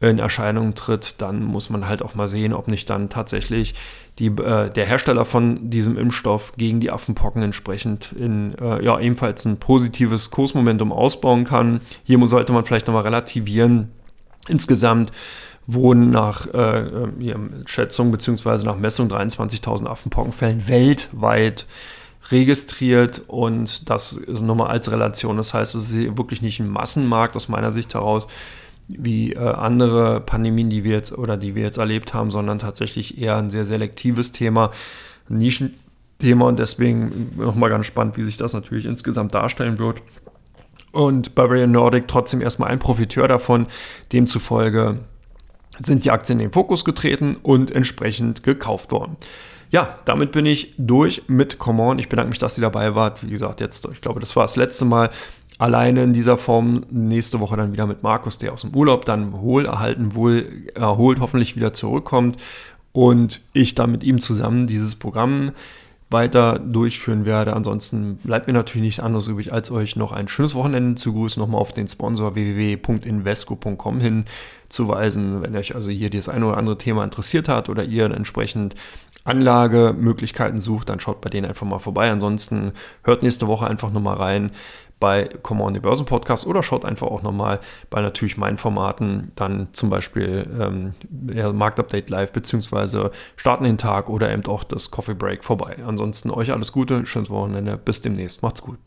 in Erscheinung tritt, dann muss man halt auch mal sehen, ob nicht dann tatsächlich die, äh, der Hersteller von diesem Impfstoff gegen die Affenpocken entsprechend in äh, ja ebenfalls ein positives Kursmomentum ausbauen kann. Hier sollte man vielleicht nochmal relativieren. Insgesamt wurden nach äh, äh Schätzung bzw. nach Messung 23.000 Affenpockenfällen weltweit registriert und das nochmal als Relation. Das heißt, es ist wirklich nicht ein Massenmarkt aus meiner Sicht heraus wie äh, andere Pandemien, die wir jetzt oder die wir jetzt erlebt haben, sondern tatsächlich eher ein sehr selektives Thema, ein Nischenthema und deswegen nochmal ganz spannend, wie sich das natürlich insgesamt darstellen wird. Und Bavarian Nordic trotzdem erstmal ein Profiteur davon, demzufolge sind die Aktien in den Fokus getreten und entsprechend gekauft worden. Ja, damit bin ich durch mit Come On. Ich bedanke mich, dass ihr dabei wart. Wie gesagt, jetzt, ich glaube, das war das letzte Mal alleine in dieser Form. Nächste Woche dann wieder mit Markus, der aus dem Urlaub dann wohl erhalten, wohl erholt hoffentlich wieder zurückkommt und ich dann mit ihm zusammen dieses Programm weiter durchführen werde. Ansonsten bleibt mir natürlich nichts anderes übrig, als euch noch ein schönes Wochenende zu grüßen, nochmal auf den Sponsor www.invesco.com hinzuweisen, wenn euch also hier das eine oder andere Thema interessiert hat oder ihr entsprechend Anlagemöglichkeiten sucht, dann schaut bei denen einfach mal vorbei. Ansonsten hört nächste Woche einfach nochmal rein bei Come On, the Börsen Podcast oder schaut einfach auch nochmal bei natürlich meinen Formaten, dann zum Beispiel ähm, ja, Marktupdate Live beziehungsweise starten den Tag oder eben auch das Coffee Break vorbei. Ansonsten euch alles Gute, schönes Wochenende, bis demnächst, macht's gut.